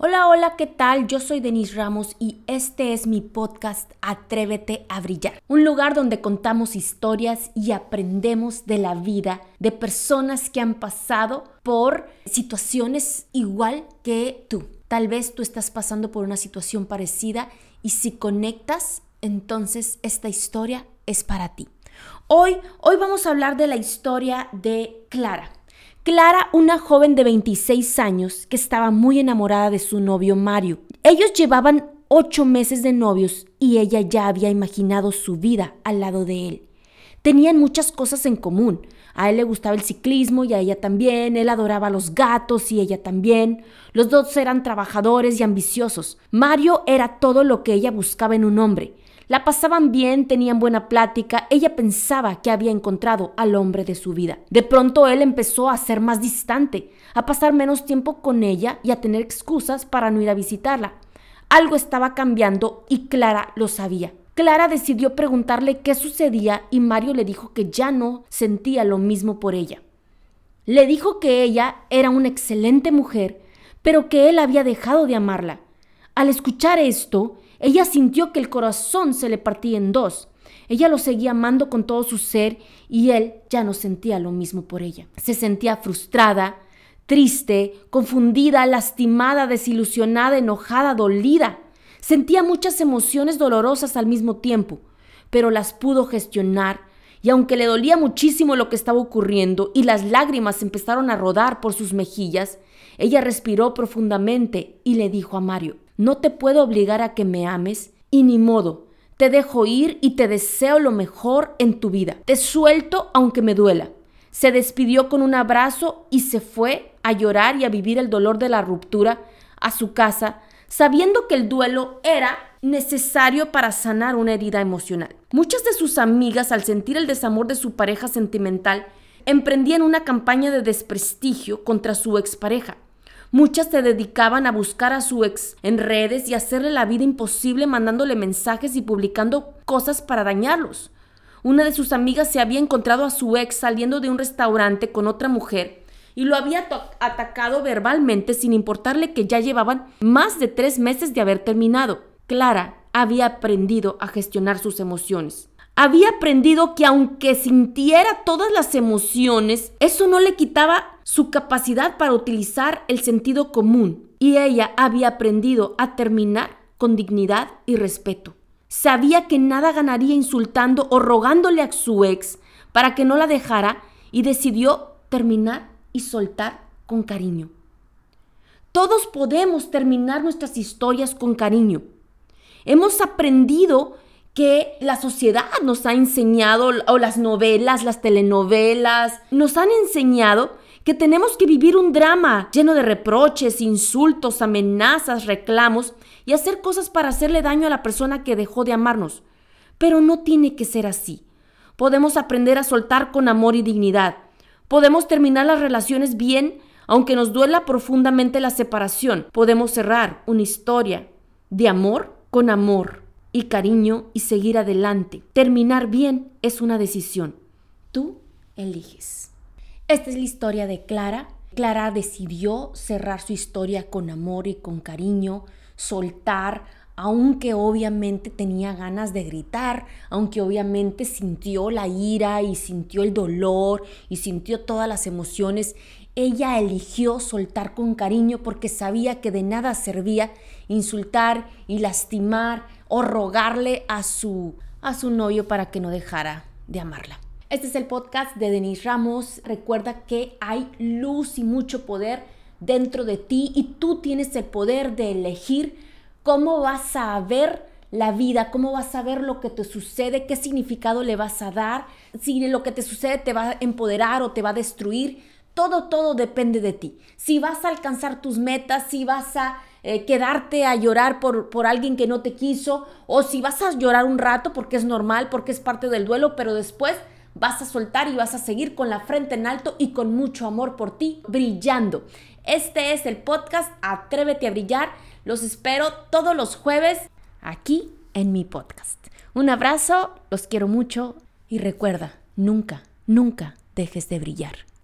Hola, hola, ¿qué tal? Yo soy Denise Ramos y este es mi podcast Atrévete a Brillar, un lugar donde contamos historias y aprendemos de la vida de personas que han pasado por situaciones igual que tú. Tal vez tú estás pasando por una situación parecida y si conectas, entonces esta historia es para ti. Hoy, hoy vamos a hablar de la historia de Clara. Clara, una joven de 26 años que estaba muy enamorada de su novio Mario. Ellos llevaban ocho meses de novios y ella ya había imaginado su vida al lado de él. Tenían muchas cosas en común. A él le gustaba el ciclismo y a ella también. Él adoraba a los gatos y ella también. Los dos eran trabajadores y ambiciosos. Mario era todo lo que ella buscaba en un hombre. La pasaban bien, tenían buena plática, ella pensaba que había encontrado al hombre de su vida. De pronto él empezó a ser más distante, a pasar menos tiempo con ella y a tener excusas para no ir a visitarla. Algo estaba cambiando y Clara lo sabía. Clara decidió preguntarle qué sucedía y Mario le dijo que ya no sentía lo mismo por ella. Le dijo que ella era una excelente mujer, pero que él había dejado de amarla. Al escuchar esto, ella sintió que el corazón se le partía en dos. Ella lo seguía amando con todo su ser y él ya no sentía lo mismo por ella. Se sentía frustrada, triste, confundida, lastimada, desilusionada, enojada, dolida. Sentía muchas emociones dolorosas al mismo tiempo, pero las pudo gestionar y aunque le dolía muchísimo lo que estaba ocurriendo y las lágrimas empezaron a rodar por sus mejillas, ella respiró profundamente y le dijo a Mario, no te puedo obligar a que me ames y ni modo. Te dejo ir y te deseo lo mejor en tu vida. Te suelto aunque me duela. Se despidió con un abrazo y se fue a llorar y a vivir el dolor de la ruptura a su casa, sabiendo que el duelo era necesario para sanar una herida emocional. Muchas de sus amigas, al sentir el desamor de su pareja sentimental, emprendían una campaña de desprestigio contra su expareja. Muchas se dedicaban a buscar a su ex en redes y hacerle la vida imposible mandándole mensajes y publicando cosas para dañarlos. Una de sus amigas se había encontrado a su ex saliendo de un restaurante con otra mujer y lo había atacado verbalmente sin importarle que ya llevaban más de tres meses de haber terminado. Clara había aprendido a gestionar sus emociones. Había aprendido que aunque sintiera todas las emociones, eso no le quitaba su capacidad para utilizar el sentido común y ella había aprendido a terminar con dignidad y respeto. Sabía que nada ganaría insultando o rogándole a su ex para que no la dejara y decidió terminar y soltar con cariño. Todos podemos terminar nuestras historias con cariño. Hemos aprendido que la sociedad nos ha enseñado, o las novelas, las telenovelas, nos han enseñado que tenemos que vivir un drama lleno de reproches, insultos, amenazas, reclamos y hacer cosas para hacerle daño a la persona que dejó de amarnos. Pero no tiene que ser así. Podemos aprender a soltar con amor y dignidad. Podemos terminar las relaciones bien, aunque nos duela profundamente la separación. Podemos cerrar una historia de amor con amor y cariño y seguir adelante. Terminar bien es una decisión. Tú eliges. Esta es la historia de Clara. Clara decidió cerrar su historia con amor y con cariño, soltar, aunque obviamente tenía ganas de gritar, aunque obviamente sintió la ira y sintió el dolor y sintió todas las emociones, ella eligió soltar con cariño porque sabía que de nada servía insultar y lastimar o rogarle a su a su novio para que no dejara de amarla. Este es el podcast de Denise Ramos. Recuerda que hay luz y mucho poder dentro de ti y tú tienes el poder de elegir cómo vas a ver la vida, cómo vas a ver lo que te sucede, qué significado le vas a dar, si lo que te sucede te va a empoderar o te va a destruir. Todo, todo depende de ti. Si vas a alcanzar tus metas, si vas a eh, quedarte a llorar por, por alguien que no te quiso, o si vas a llorar un rato porque es normal, porque es parte del duelo, pero después vas a soltar y vas a seguir con la frente en alto y con mucho amor por ti, brillando. Este es el podcast Atrévete a brillar. Los espero todos los jueves aquí en mi podcast. Un abrazo, los quiero mucho y recuerda, nunca, nunca dejes de brillar.